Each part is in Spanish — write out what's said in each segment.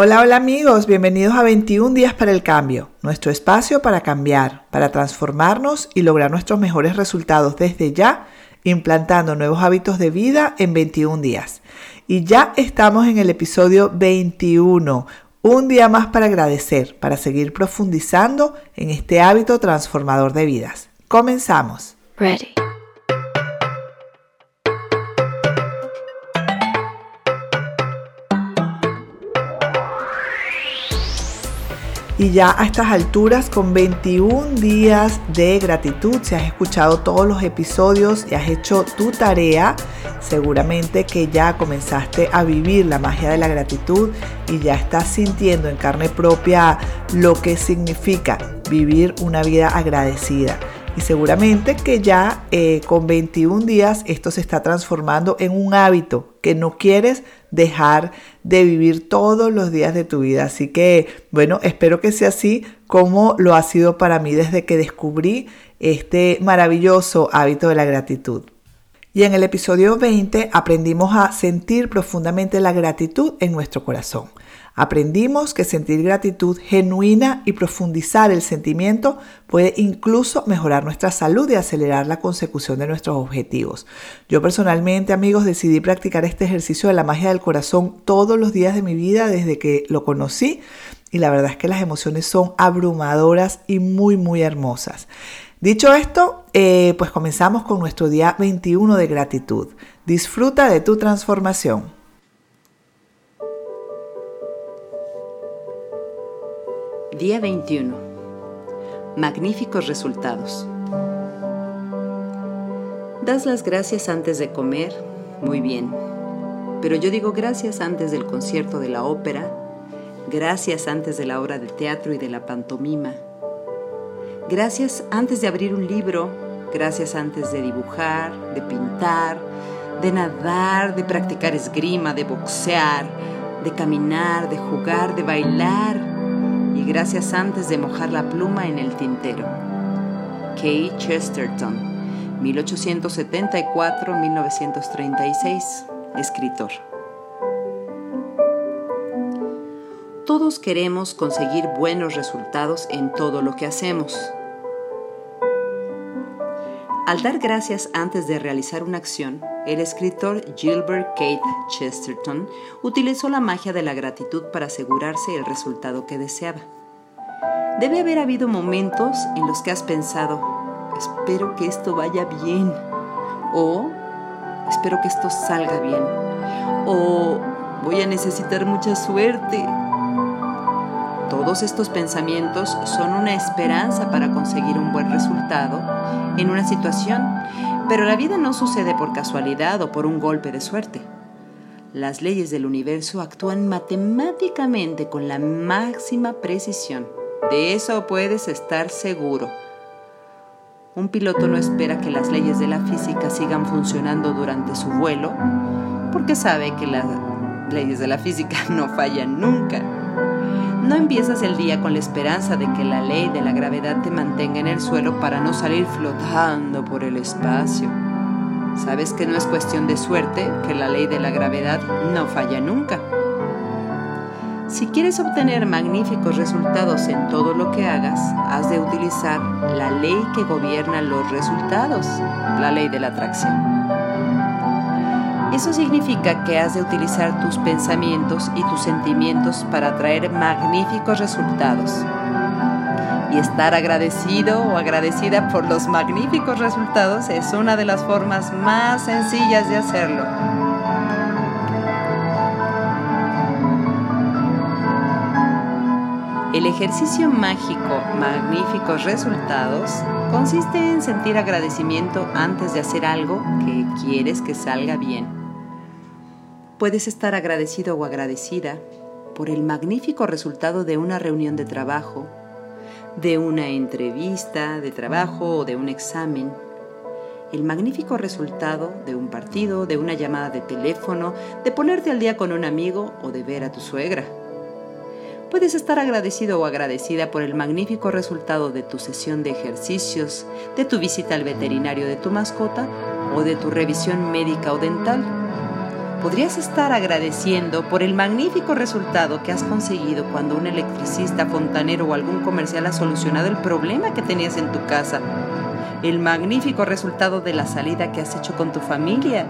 Hola, hola amigos, bienvenidos a 21 días para el cambio, nuestro espacio para cambiar, para transformarnos y lograr nuestros mejores resultados desde ya, implantando nuevos hábitos de vida en 21 días. Y ya estamos en el episodio 21, un día más para agradecer, para seguir profundizando en este hábito transformador de vidas. Comenzamos. Ready. Y ya a estas alturas, con 21 días de gratitud, si has escuchado todos los episodios y has hecho tu tarea, seguramente que ya comenzaste a vivir la magia de la gratitud y ya estás sintiendo en carne propia lo que significa vivir una vida agradecida. Y seguramente que ya eh, con 21 días esto se está transformando en un hábito que no quieres dejar de vivir todos los días de tu vida. Así que, bueno, espero que sea así como lo ha sido para mí desde que descubrí este maravilloso hábito de la gratitud. Y en el episodio 20 aprendimos a sentir profundamente la gratitud en nuestro corazón. Aprendimos que sentir gratitud genuina y profundizar el sentimiento puede incluso mejorar nuestra salud y acelerar la consecución de nuestros objetivos. Yo personalmente, amigos, decidí practicar este ejercicio de la magia del corazón todos los días de mi vida desde que lo conocí y la verdad es que las emociones son abrumadoras y muy, muy hermosas. Dicho esto, eh, pues comenzamos con nuestro día 21 de gratitud. Disfruta de tu transformación. Día 21. Magníficos resultados. ¿Das las gracias antes de comer? Muy bien. Pero yo digo gracias antes del concierto de la ópera, gracias antes de la obra de teatro y de la pantomima, gracias antes de abrir un libro, gracias antes de dibujar, de pintar, de nadar, de practicar esgrima, de boxear, de caminar, de jugar, de bailar, y gracias antes de mojar la pluma en el tintero. Kay Chesterton, 1874-1936, escritor. Todos queremos conseguir buenos resultados en todo lo que hacemos. Al dar gracias antes de realizar una acción, el escritor Gilbert Keith Chesterton utilizó la magia de la gratitud para asegurarse el resultado que deseaba. Debe haber habido momentos en los que has pensado, espero que esto vaya bien, o espero que esto salga bien, o voy a necesitar mucha suerte. Todos estos pensamientos son una esperanza para conseguir un buen resultado en una situación pero la vida no sucede por casualidad o por un golpe de suerte. Las leyes del universo actúan matemáticamente con la máxima precisión. De eso puedes estar seguro. Un piloto no espera que las leyes de la física sigan funcionando durante su vuelo porque sabe que las leyes de la física no fallan nunca. No empiezas el día con la esperanza de que la ley de la gravedad te mantenga en el suelo para no salir flotando por el espacio. Sabes que no es cuestión de suerte, que la ley de la gravedad no falla nunca. Si quieres obtener magníficos resultados en todo lo que hagas, has de utilizar la ley que gobierna los resultados, la ley de la atracción. Eso significa que has de utilizar tus pensamientos y tus sentimientos para traer magníficos resultados. Y estar agradecido o agradecida por los magníficos resultados es una de las formas más sencillas de hacerlo. El ejercicio mágico Magníficos Resultados consiste en sentir agradecimiento antes de hacer algo que quieres que salga bien. Puedes estar agradecido o agradecida por el magnífico resultado de una reunión de trabajo, de una entrevista de trabajo o de un examen, el magnífico resultado de un partido, de una llamada de teléfono, de ponerte al día con un amigo o de ver a tu suegra. Puedes estar agradecido o agradecida por el magnífico resultado de tu sesión de ejercicios, de tu visita al veterinario de tu mascota o de tu revisión médica o dental podrías estar agradeciendo por el magnífico resultado que has conseguido cuando un electricista, fontanero o algún comercial ha solucionado el problema que tenías en tu casa. El magnífico resultado de la salida que has hecho con tu familia,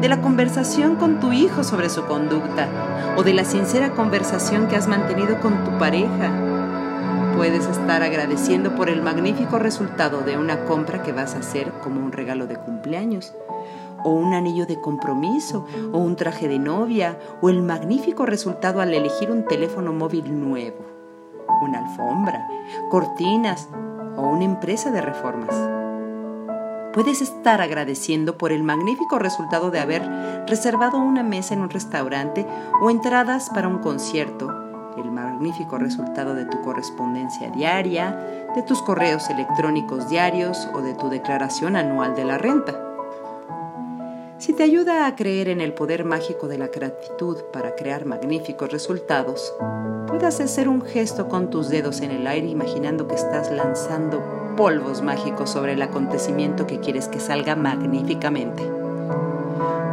de la conversación con tu hijo sobre su conducta o de la sincera conversación que has mantenido con tu pareja. Puedes estar agradeciendo por el magnífico resultado de una compra que vas a hacer como un regalo de cumpleaños o un anillo de compromiso, o un traje de novia, o el magnífico resultado al elegir un teléfono móvil nuevo, una alfombra, cortinas o una empresa de reformas. Puedes estar agradeciendo por el magnífico resultado de haber reservado una mesa en un restaurante o entradas para un concierto, el magnífico resultado de tu correspondencia diaria, de tus correos electrónicos diarios o de tu declaración anual de la renta. Si te ayuda a creer en el poder mágico de la gratitud para crear magníficos resultados, puedes hacer un gesto con tus dedos en el aire imaginando que estás lanzando polvos mágicos sobre el acontecimiento que quieres que salga magníficamente.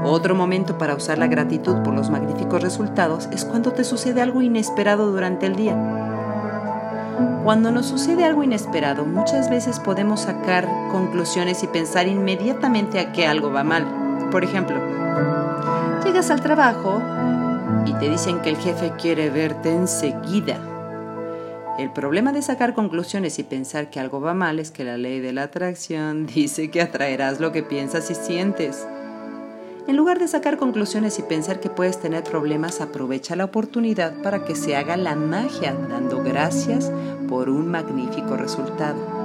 Otro momento para usar la gratitud por los magníficos resultados es cuando te sucede algo inesperado durante el día. Cuando nos sucede algo inesperado, muchas veces podemos sacar conclusiones y pensar inmediatamente a que algo va mal. Por ejemplo, llegas al trabajo y te dicen que el jefe quiere verte enseguida. El problema de sacar conclusiones y pensar que algo va mal es que la ley de la atracción dice que atraerás lo que piensas y sientes. En lugar de sacar conclusiones y pensar que puedes tener problemas, aprovecha la oportunidad para que se haga la magia dando gracias por un magnífico resultado.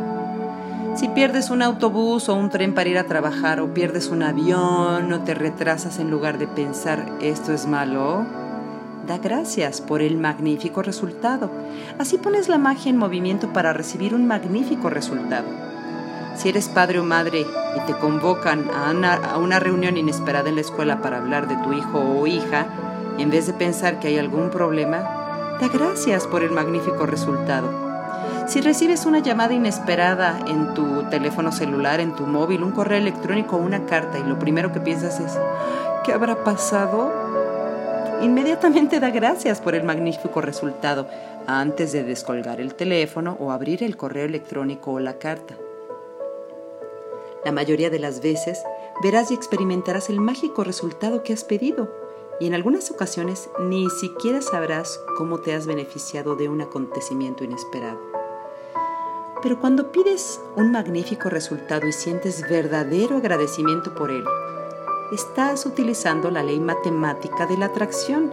Si pierdes un autobús o un tren para ir a trabajar o pierdes un avión o te retrasas en lugar de pensar esto es malo, da gracias por el magnífico resultado. Así pones la magia en movimiento para recibir un magnífico resultado. Si eres padre o madre y te convocan a una, a una reunión inesperada en la escuela para hablar de tu hijo o hija, en vez de pensar que hay algún problema, da gracias por el magnífico resultado. Si recibes una llamada inesperada en tu teléfono celular, en tu móvil, un correo electrónico o una carta y lo primero que piensas es, ¿qué habrá pasado? Inmediatamente da gracias por el magnífico resultado antes de descolgar el teléfono o abrir el correo electrónico o la carta. La mayoría de las veces verás y experimentarás el mágico resultado que has pedido y en algunas ocasiones ni siquiera sabrás cómo te has beneficiado de un acontecimiento inesperado. Pero cuando pides un magnífico resultado y sientes verdadero agradecimiento por él, estás utilizando la ley matemática de la atracción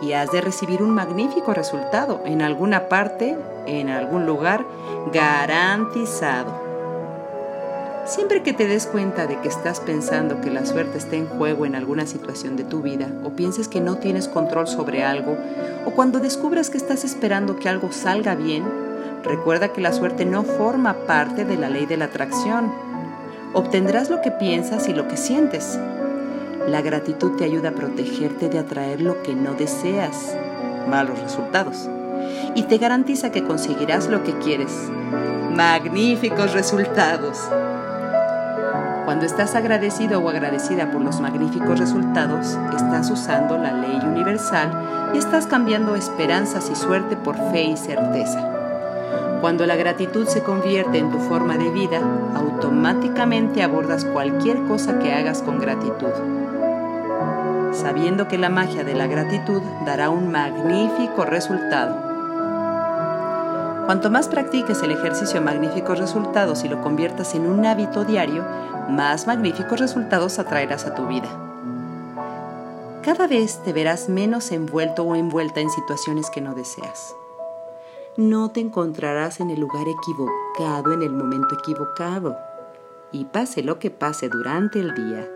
y has de recibir un magnífico resultado en alguna parte, en algún lugar, garantizado. Siempre que te des cuenta de que estás pensando que la suerte está en juego en alguna situación de tu vida, o pienses que no tienes control sobre algo, o cuando descubras que estás esperando que algo salga bien, Recuerda que la suerte no forma parte de la ley de la atracción. Obtendrás lo que piensas y lo que sientes. La gratitud te ayuda a protegerte de atraer lo que no deseas, malos resultados, y te garantiza que conseguirás lo que quieres, magníficos resultados. Cuando estás agradecido o agradecida por los magníficos resultados, estás usando la ley universal y estás cambiando esperanzas y suerte por fe y certeza. Cuando la gratitud se convierte en tu forma de vida, automáticamente abordas cualquier cosa que hagas con gratitud, sabiendo que la magia de la gratitud dará un magnífico resultado. Cuanto más practiques el ejercicio magníficos resultados y lo conviertas en un hábito diario, más magníficos resultados atraerás a tu vida. Cada vez te verás menos envuelto o envuelta en situaciones que no deseas no te encontrarás en el lugar equivocado en el momento equivocado. Y pase lo que pase durante el día,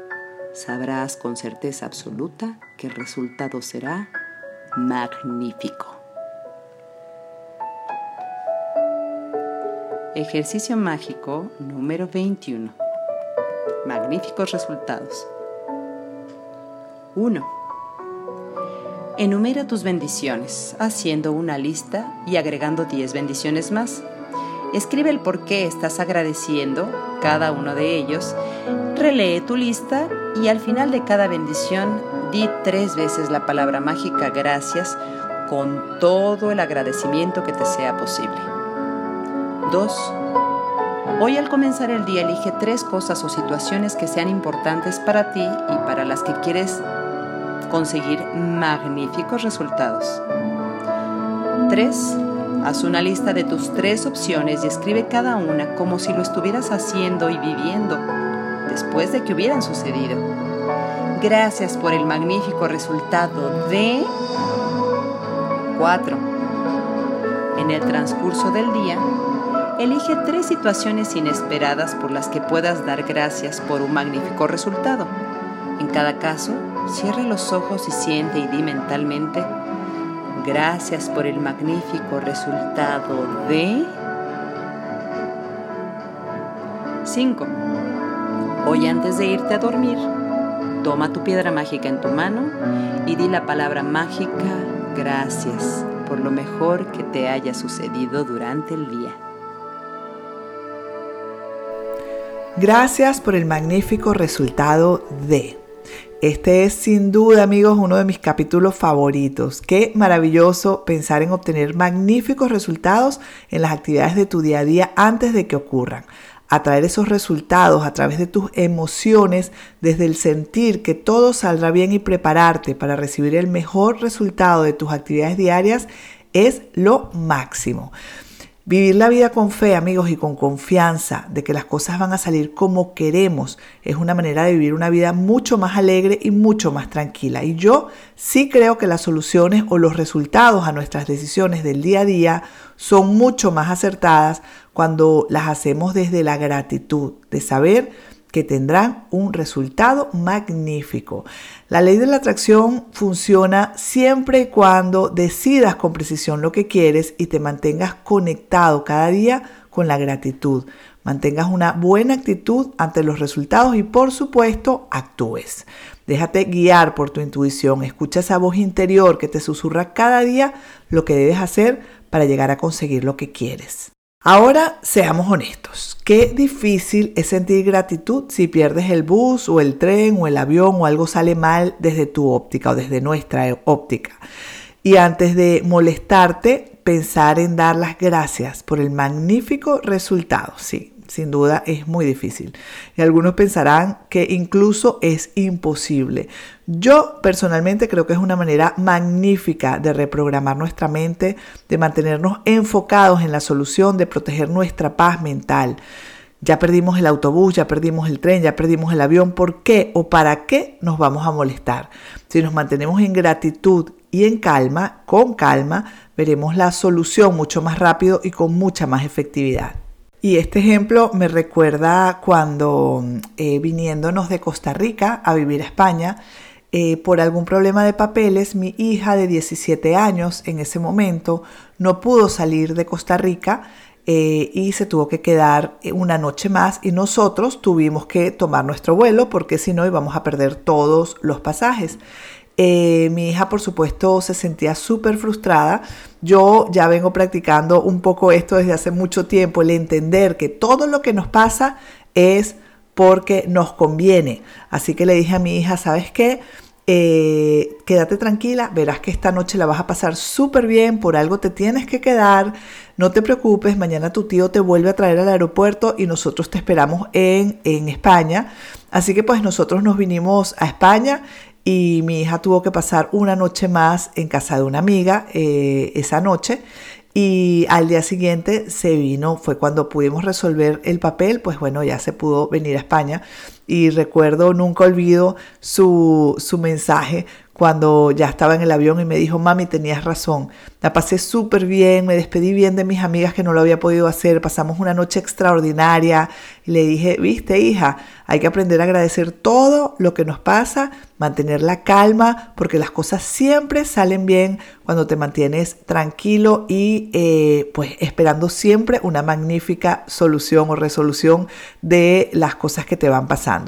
sabrás con certeza absoluta que el resultado será magnífico. Ejercicio mágico número 21. Magníficos resultados. 1 Enumera tus bendiciones, haciendo una lista y agregando 10 bendiciones más. Escribe el por qué estás agradeciendo cada uno de ellos, relee tu lista y al final de cada bendición Di tres veces la palabra mágica gracias con todo el agradecimiento que te sea posible. 2. Hoy al comenzar el día elige tres cosas o situaciones que sean importantes para ti y para las que quieres conseguir magníficos resultados. 3. Haz una lista de tus tres opciones y escribe cada una como si lo estuvieras haciendo y viviendo después de que hubieran sucedido. Gracias por el magnífico resultado de 4. En el transcurso del día, elige tres situaciones inesperadas por las que puedas dar gracias por un magnífico resultado. En cada caso, cierra los ojos y siente y di mentalmente, gracias por el magnífico resultado de... 5. Hoy antes de irte a dormir, toma tu piedra mágica en tu mano y di la palabra mágica gracias por lo mejor que te haya sucedido durante el día. Gracias por el magnífico resultado de... Este es sin duda, amigos, uno de mis capítulos favoritos. Qué maravilloso pensar en obtener magníficos resultados en las actividades de tu día a día antes de que ocurran. Atraer esos resultados a través de tus emociones, desde el sentir que todo saldrá bien y prepararte para recibir el mejor resultado de tus actividades diarias es lo máximo. Vivir la vida con fe, amigos, y con confianza de que las cosas van a salir como queremos es una manera de vivir una vida mucho más alegre y mucho más tranquila. Y yo sí creo que las soluciones o los resultados a nuestras decisiones del día a día son mucho más acertadas cuando las hacemos desde la gratitud, de saber que tendrán un resultado magnífico. La ley de la atracción funciona siempre y cuando decidas con precisión lo que quieres y te mantengas conectado cada día con la gratitud. Mantengas una buena actitud ante los resultados y por supuesto actúes. Déjate guiar por tu intuición, escucha esa voz interior que te susurra cada día lo que debes hacer para llegar a conseguir lo que quieres. Ahora seamos honestos, qué difícil es sentir gratitud si pierdes el bus o el tren o el avión o algo sale mal desde tu óptica o desde nuestra óptica. Y antes de molestarte, pensar en dar las gracias por el magnífico resultado. Sí, sin duda es muy difícil. Y algunos pensarán que incluso es imposible. Yo personalmente creo que es una manera magnífica de reprogramar nuestra mente, de mantenernos enfocados en la solución, de proteger nuestra paz mental. Ya perdimos el autobús, ya perdimos el tren, ya perdimos el avión. ¿Por qué o para qué nos vamos a molestar? Si nos mantenemos en gratitud y en calma, con calma, veremos la solución mucho más rápido y con mucha más efectividad. Y este ejemplo me recuerda cuando eh, viniéndonos de Costa Rica a vivir a España, eh, por algún problema de papeles, mi hija de 17 años en ese momento no pudo salir de Costa Rica eh, y se tuvo que quedar una noche más y nosotros tuvimos que tomar nuestro vuelo porque si no íbamos a perder todos los pasajes. Eh, mi hija, por supuesto, se sentía súper frustrada. Yo ya vengo practicando un poco esto desde hace mucho tiempo, el entender que todo lo que nos pasa es porque nos conviene. Así que le dije a mi hija, ¿sabes qué? Eh, quédate tranquila, verás que esta noche la vas a pasar súper bien, por algo te tienes que quedar, no te preocupes, mañana tu tío te vuelve a traer al aeropuerto y nosotros te esperamos en, en España. Así que pues nosotros nos vinimos a España y mi hija tuvo que pasar una noche más en casa de una amiga eh, esa noche y al día siguiente se vino, fue cuando pudimos resolver el papel, pues bueno, ya se pudo venir a España y recuerdo, nunca olvido su, su mensaje cuando ya estaba en el avión y me dijo, mami, tenías razón, la pasé súper bien, me despedí bien de mis amigas que no lo había podido hacer, pasamos una noche extraordinaria y le dije, viste hija, hay que aprender a agradecer todo lo que nos pasa, mantener la calma, porque las cosas siempre salen bien cuando te mantienes tranquilo y eh, pues esperando siempre una magnífica solución o resolución de las cosas que te van pasando.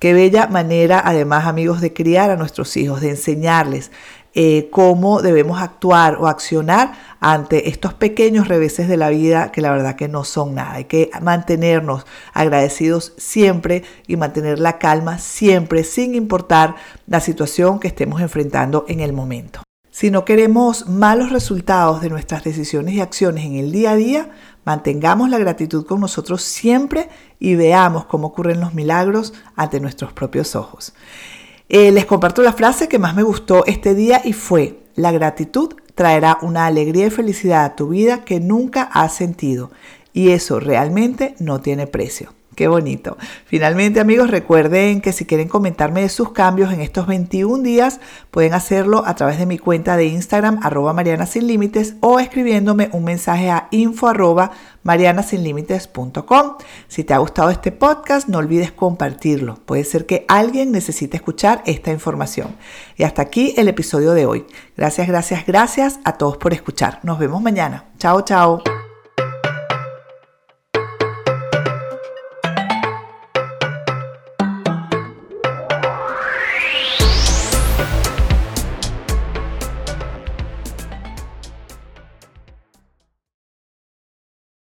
Qué bella manera, además amigos, de criar a nuestros hijos, de enseñarles eh, cómo debemos actuar o accionar ante estos pequeños reveses de la vida que la verdad que no son nada. Hay que mantenernos agradecidos siempre y mantener la calma siempre sin importar la situación que estemos enfrentando en el momento. Si no queremos malos resultados de nuestras decisiones y acciones en el día a día, mantengamos la gratitud con nosotros siempre y veamos cómo ocurren los milagros ante nuestros propios ojos. Eh, les comparto la frase que más me gustó este día y fue, la gratitud traerá una alegría y felicidad a tu vida que nunca has sentido y eso realmente no tiene precio. Qué bonito. Finalmente, amigos, recuerden que si quieren comentarme de sus cambios en estos 21 días, pueden hacerlo a través de mi cuenta de Instagram, arroba Mariana Sin Límites, o escribiéndome un mensaje a info arroba marianasinlímites.com. Si te ha gustado este podcast, no olvides compartirlo. Puede ser que alguien necesite escuchar esta información. Y hasta aquí el episodio de hoy. Gracias, gracias, gracias a todos por escuchar. Nos vemos mañana. Chao, chao.